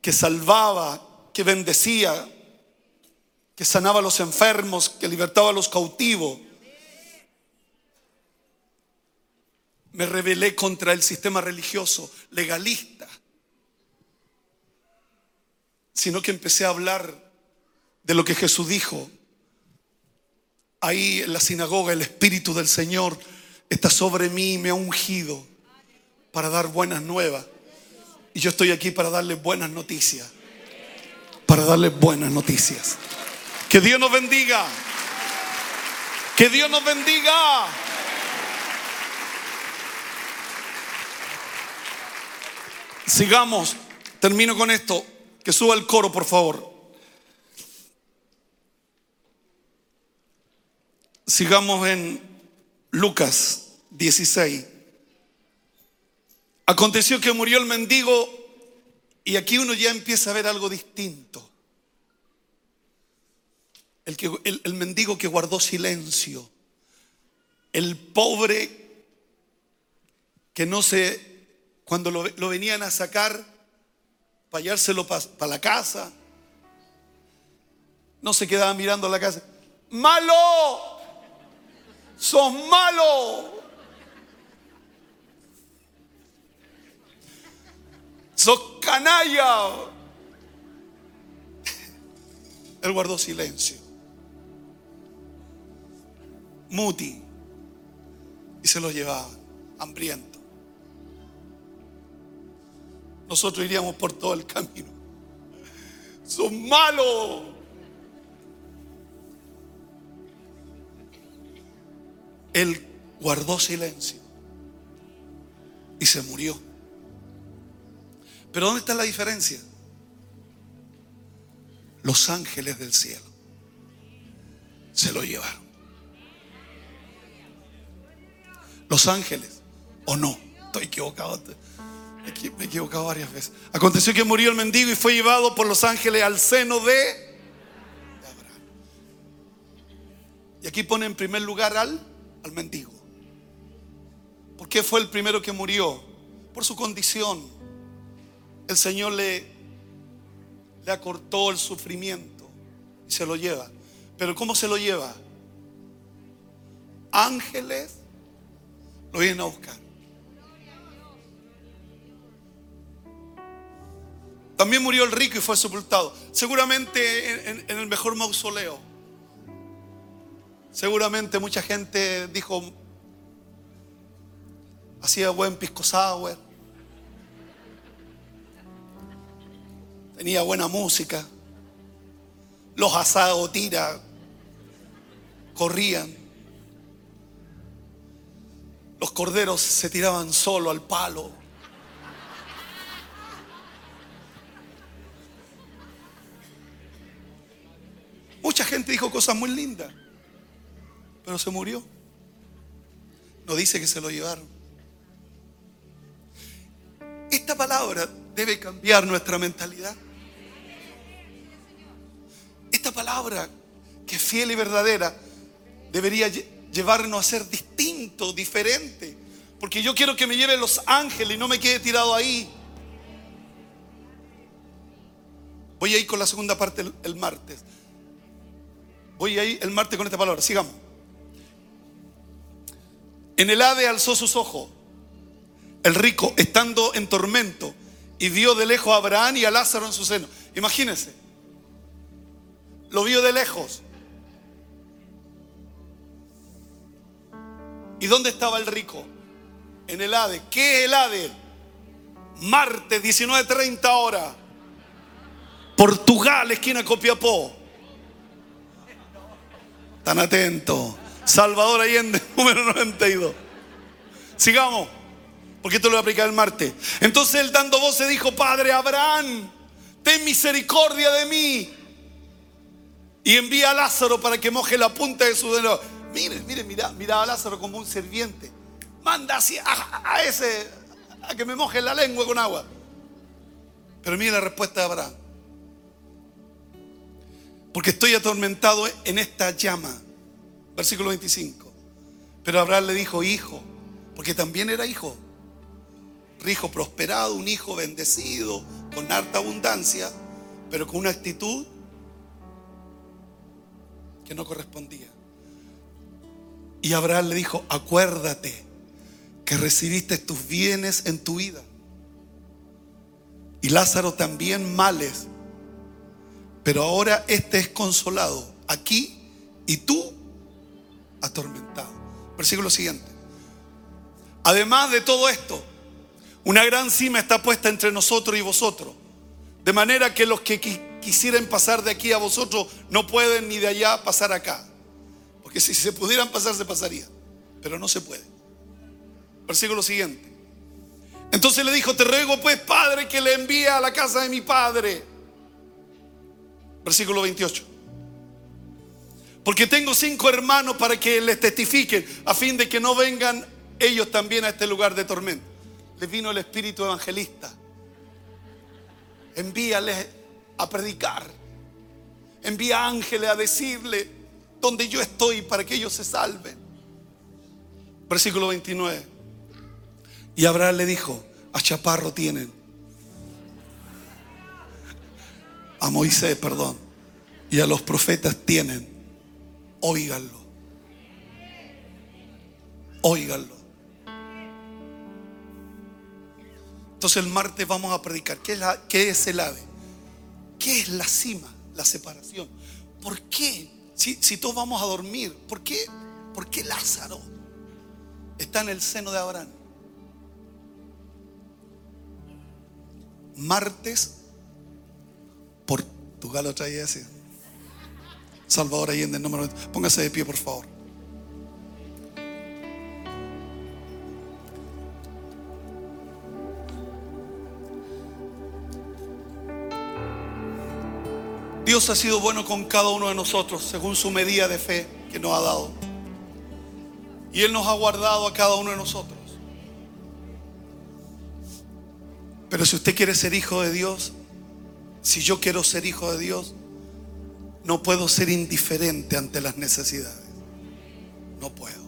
que salvaba, que bendecía, que sanaba a los enfermos, que libertaba a los cautivos. Me rebelé contra el sistema religioso legalista, sino que empecé a hablar de lo que Jesús dijo. Ahí en la sinagoga el Espíritu del Señor está sobre mí y me ha ungido para dar buenas nuevas. Y yo estoy aquí para darle buenas noticias. Para darle buenas noticias. Que Dios nos bendiga. Que Dios nos bendiga. Sigamos. Termino con esto. Que suba el coro, por favor. Sigamos en Lucas 16. Aconteció que murió el mendigo y aquí uno ya empieza a ver algo distinto el, mendigo que guardó silencio, el pobre que no se, cuando lo, venían a sacar, para hallárselo para la casa, no se quedaba mirando la casa. Malo, sos malo. Sos canalla. Él guardó silencio muti, y se lo llevaba hambriento. Nosotros iríamos por todo el camino. Son malos. Él guardó silencio y se murió. Pero ¿dónde está la diferencia? Los ángeles del cielo se lo llevaron. Los ángeles. ¿O no? Estoy equivocado. Me he equivocado varias veces. Aconteció que murió el mendigo y fue llevado por los ángeles al seno de Abraham. Y aquí pone en primer lugar al, al mendigo. ¿Por qué fue el primero que murió? Por su condición. El Señor le, le acortó el sufrimiento y se lo lleva. Pero ¿cómo se lo lleva? Ángeles lo vienen a buscar. También murió el rico y fue sepultado. Seguramente en, el mejor mausoleo. Seguramente mucha gente dijo, hacía buen pisco sour, tenía buena música, los asados tira corrían, los corderos se tiraban solo al palo. Mucha gente dijo cosas muy lindas, pero se murió. No dice que se lo llevaron. Esta palabra debe cambiar nuestra mentalidad. Palabra, que es fiel y verdadera, debería llevarnos a ser distinto, diferente. Porque yo quiero que me lleven los ángeles y no me quede tirado ahí. Voy a ir con la segunda parte el, martes. Voy a ir el martes con esta palabra. Sigamos. En el Ade alzó sus ojos, el rico, estando en tormento, y vio de lejos a Abraham y a Lázaro en su seno. Imagínense, lo vio de lejos. ¿Y dónde estaba el rico? En el Ade. ¿Qué es el Ade? Martes, 19.30 horas. Portugal, esquina Copiapó. Tan atento. Salvador Allende, número 92. Sigamos, porque esto lo voy a aplicar el martes. Entonces él dando voz se dijo, Padre Abraham, ten misericordia de mí. Y envía a Lázaro para que moje la punta de su dedo. Miren, miren, mira, mira a Lázaro como un serviente. Manda así a, ese, a que me moje la lengua con agua. Pero mire la respuesta de Abraham. Porque estoy atormentado en esta llama. Versículo 25. Pero Abraham le dijo, hijo, porque también era hijo. Hijo prosperado, un hijo bendecido, con harta abundancia, pero con una actitud que no correspondía. Y Abraham le dijo, acuérdate que recibiste tus bienes en tu vida. Y Lázaro también males. Pero ahora este es consolado aquí y tú atormentado. Versículo siguiente. Además de todo esto, una gran cima está puesta entre nosotros y vosotros. De manera que los que quisieran pasar de aquí a vosotros no pueden ni de allá pasar acá. Porque si se pudieran pasar, se pasaría. Pero no se puede. Versículo siguiente. Entonces le dijo, te ruego pues, Padre, que le envíe a la casa de mi Padre. Versículo 28. Porque tengo cinco hermanos para que les testifiquen, a fin de que no vengan ellos también a este lugar de tormento. Les vino el espíritu evangelista. Envíales a predicar. Envía ángeles a decirle, donde yo estoy para que ellos se salven. Versículo 29. Y Abraham le dijo, a Chaparro tienen. A Moisés, perdón. Y a los profetas tienen. Óiganlo. Óiganlo. Entonces el martes vamos a predicar. ¿Qué es, ¿Qué es el ave? ¿Qué es la cima? La separación. ¿Por qué si, todos vamos a dormir, ¿por qué, ¿por qué Lázaro está en el seno de Abraham? Martes, Portugal otra vez. Salvador Allende, número. Póngase de pie, por favor. Dios ha sido bueno con cada uno de nosotros según su medida de fe que nos ha dado. Y Él nos ha guardado a cada uno de nosotros. Pero si usted quiere ser hijo de Dios, si yo quiero ser hijo de Dios, no puedo ser indiferente ante las necesidades. No puedo.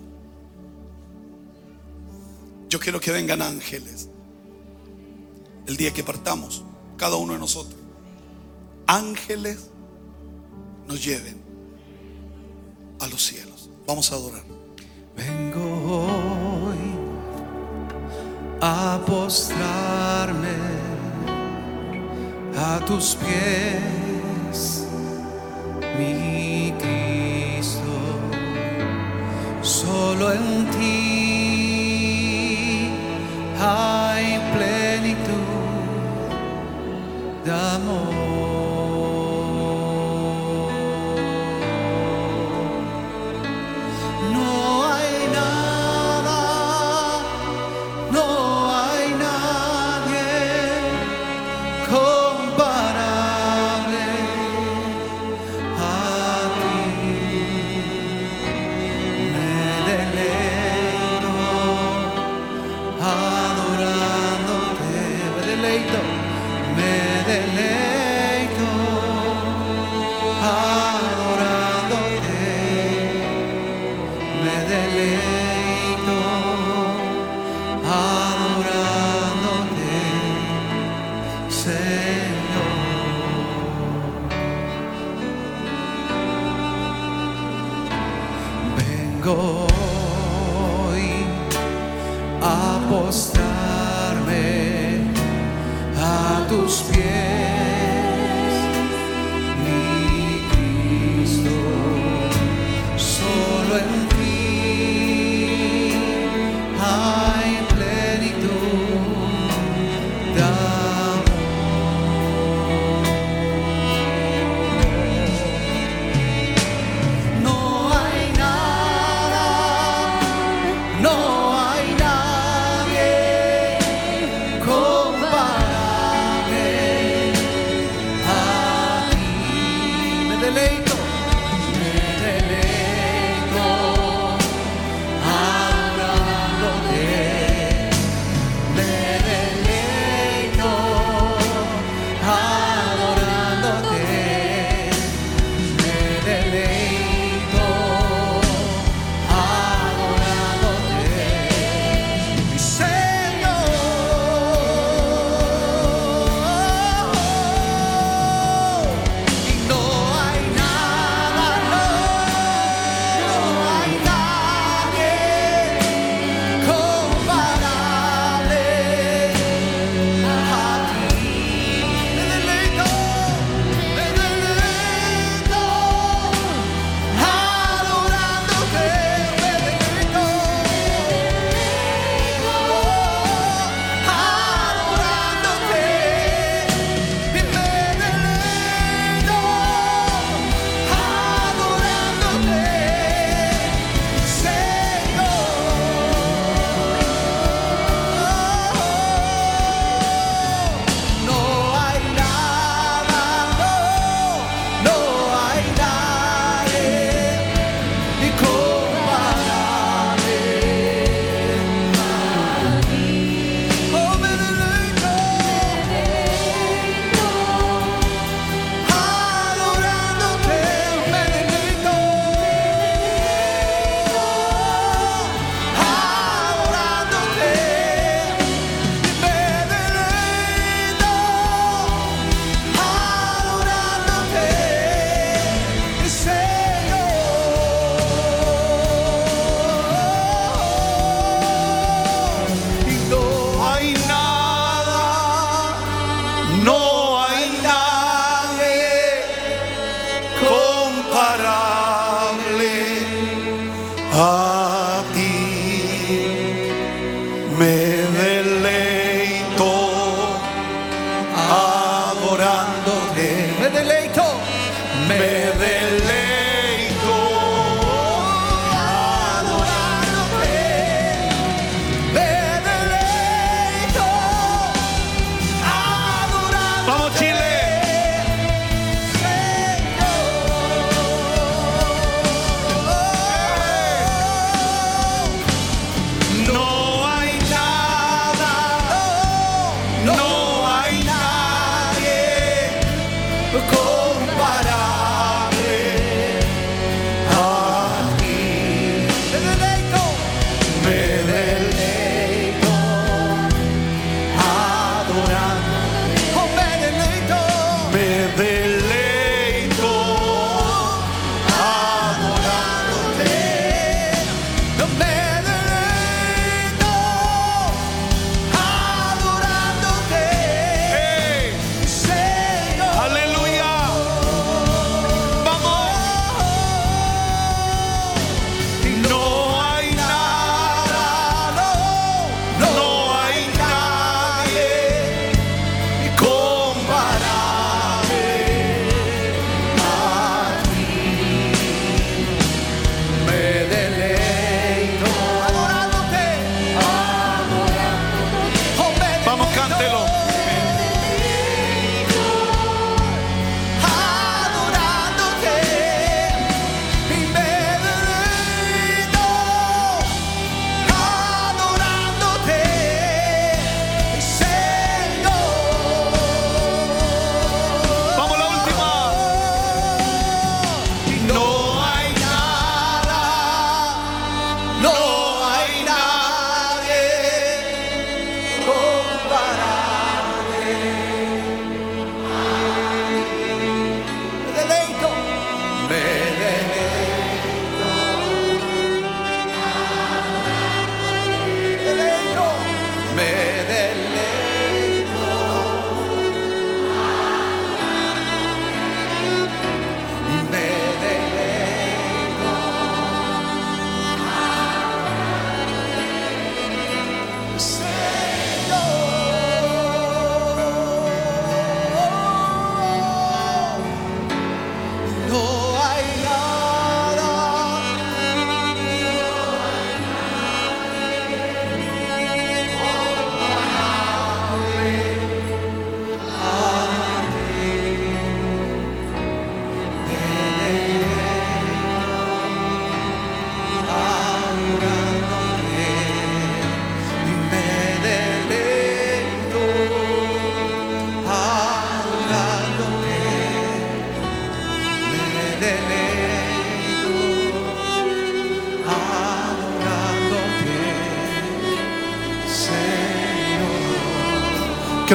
Yo quiero que vengan ángeles el día que partamos, cada uno de nosotros. Ángeles nos lleven a los cielos. Vamos a adorar. Vengo hoy a postrarme a tus pies, mi Cristo, solo en ti hay plenitud de amor.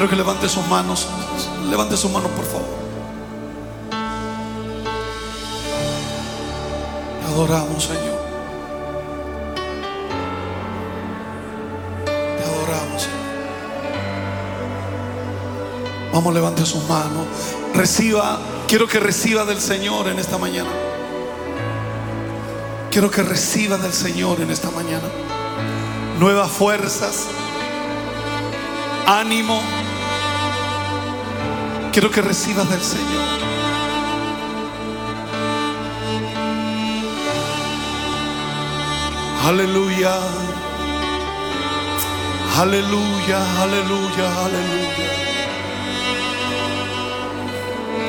Quiero que levante sus manos. Levante sus manos, por favor. Adoramos, Señor. Te adoramos. Vamos, levante sus manos. Reciba, quiero que reciba del Señor en esta mañana. Quiero que reciba del Señor en esta mañana. Nuevas fuerzas, ánimo. Quiero que recibas del Señor. Aleluya. Aleluya, aleluya, aleluya.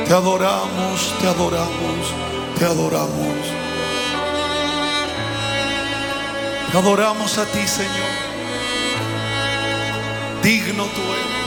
Te adoramos, te adoramos, te adoramos. Te adoramos a ti, Señor. Digno tú eres.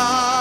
Y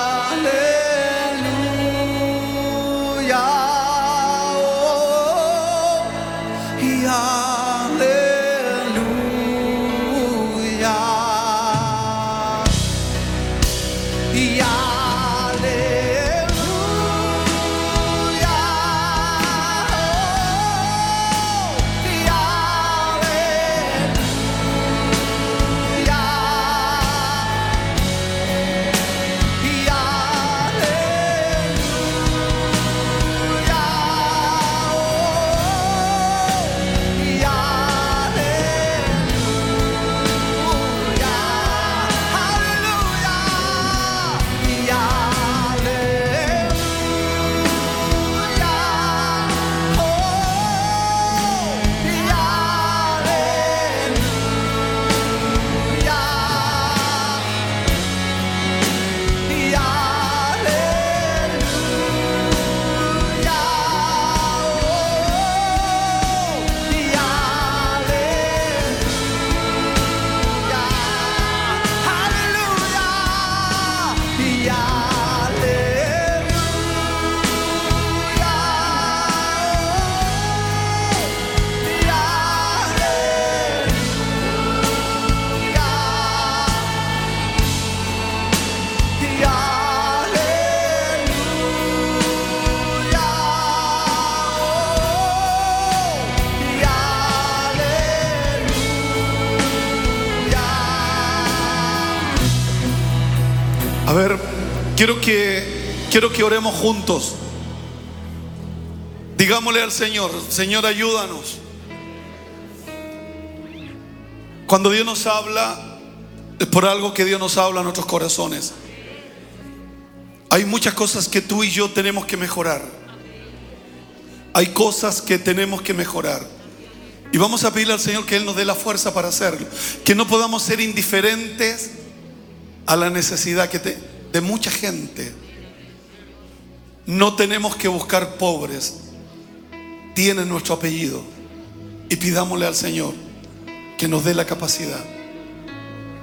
quiero que quiero que oremos juntos. Digámosle al Señor, Señor, ayúdanos. Cuando Dios nos habla, es por algo que Dios nos habla a nuestros corazones. Hay muchas cosas que tú y yo tenemos que mejorar. Hay cosas que tenemos que mejorar. Y vamos a pedirle al Señor que Él nos dé la fuerza para hacerlo. Que no podamos ser indiferentes a la necesidad que te- de mucha gente. No tenemos que buscar pobres. Tienen nuestro apellido. Y pidámosle al Señor que nos dé la capacidad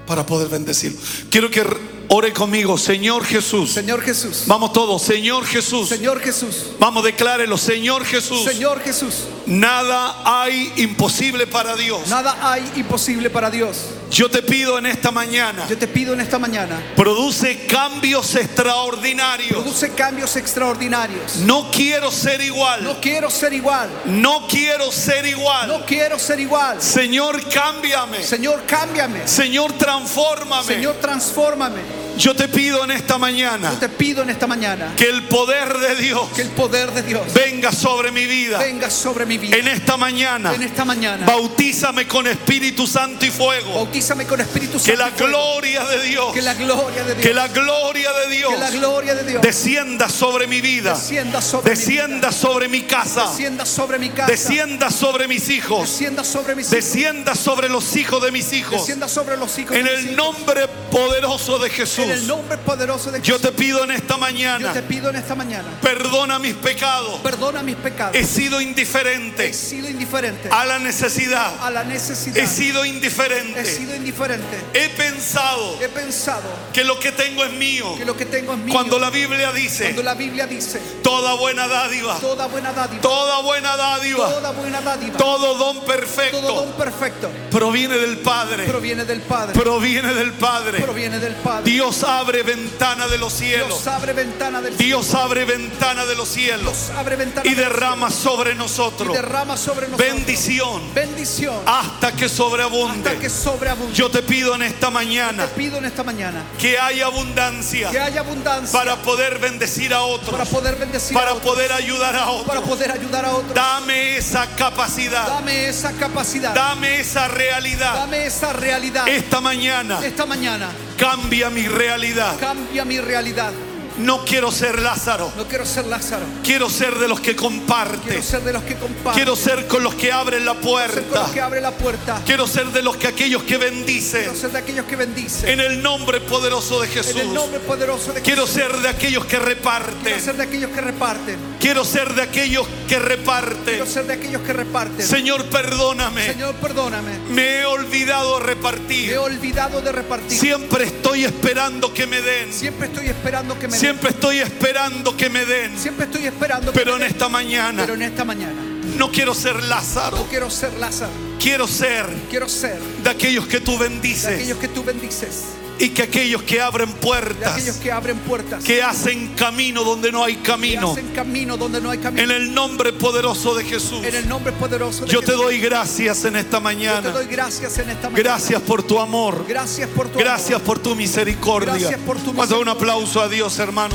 para poder bendecirlo. Quiero que ore conmigo, Señor Jesús. Señor Jesús. Vamos todos, Señor Jesús. Señor Jesús. Vamos, declárelo, Señor Jesús. Señor Jesús. Nada hay imposible para Dios. Nada hay imposible para Dios. Yo te pido en esta mañana, Yo te pido en esta mañana, produce cambios extraordinarios. produce cambios extraordinarios. No quiero ser igual. No quiero ser igual. No quiero ser igual. No quiero ser igual. Señor, cámbiame. Señor, cámbiame. Señor, transfórmame. Señor, transfórmame. Yo te pido en esta Yo mañana te pido en esta mañana que el poder de Dios que el poder de Dios venga sobre mi vida. venga sobre mi vida. En esta mañana, En esta mañana, bautízame con Espíritu Santo y fuego. bautízame con Espíritu Santo. Que la gloria de Dios, que la gloria de Dios, que la gloria de Dios que la gloria de Dios descienda sobre mi vida, descienda sobre mi descienda sobre mi vida, casa, descienda sobre mi casa, descienda sobre mis hijos, descienda sobre mis hijos, descienda sobre los hijos de mis hijos. descienda sobre los hijos En de mis el hijos. nombre poderoso de Jesús, en el nombre poderoso de yo te pido en esta Yo mañana, te pido en esta mañana, perdona mis pecados. perdona mis pecados. He sido He indiferente sido indiferente a la necesidad. a la necesidad. He sido He indiferente. sido indiferente. He pensado He pensado que lo que tengo es mío. que lo que tengo es mío. Cuando la Biblia dice, Cuando la Biblia dice, toda buena dádiva, toda buena dádiva, toda buena dádiva, toda buena dádiva, todo don todo don perfecto perfecto proviene del Padre. proviene del Padre, Proviene del Padre. proviene del Padre. Dios abre ventana de los cielos. Dios abre ventana del Dios abre ventana de los cielos Dios abre ventana y derrama sobre cielo y nosotros derrama sobre nosotros bendición bendición hasta que hasta que sobreabunde. sobreabunde. Yo te pido en esta te mañana pido en esta mañana que haya abundancia que haya abundancia para poder bendecir a para otros, poder bendecir a para otros, poder ayudar a para otros. poder ayudar a otros. Dame esa capacidad, Dame esa capacidad. dame esa realidad. Dame esa realidad. Esta mañana Esta mañana cambia mi realidad. cambia mi realidad. No quiero ser Lázaro, No quiero ser Lázaro. quiero ser de los que comparte. Quiero ser de los que comparten. Quiero ser con los que abren la ser con puerta. los que abre la puerta. Quiero ser de los que aquellos que Quiero bendicen ser de aquellos que bendicen. en el nombre poderoso de En Jesús. el nombre poderoso de Quiero Jesús. ser de aquellos que Quiero reparten. ser de aquellos que reparten. Quiero ser de aquellos que reparten. Quiero ser de aquellos que reparten. Señor, perdóname. Señor, perdóname. Me he olvidado Me he repartir. olvidado de repartir. Siempre estoy esperando que me den. Siempre estoy esperando que me den. Siempre estoy esperando que me den. Siempre estoy esperando que Pero me en den. esta mañana Pero en esta mañana no quiero ser Lázaro. no quiero ser Lázaro. Quiero ser Quiero ser de aquellos que tú de bendices aquellos que tú bendices. Y que aquellos que abren puertas, aquellos que abren puertas. que hacen camino donde no hay que camino. hacen camino donde no hay camino. En el nombre poderoso de Jesús. En el nombre poderoso de Yo te doy gracias en esta Yo te mañana. doy gracias en esta mañana. Gracias por tu amor. Gracias por tu Gracias amor. por tu misericordia. Gracias por tu Vamos a dar un aplauso a Dios, hermano.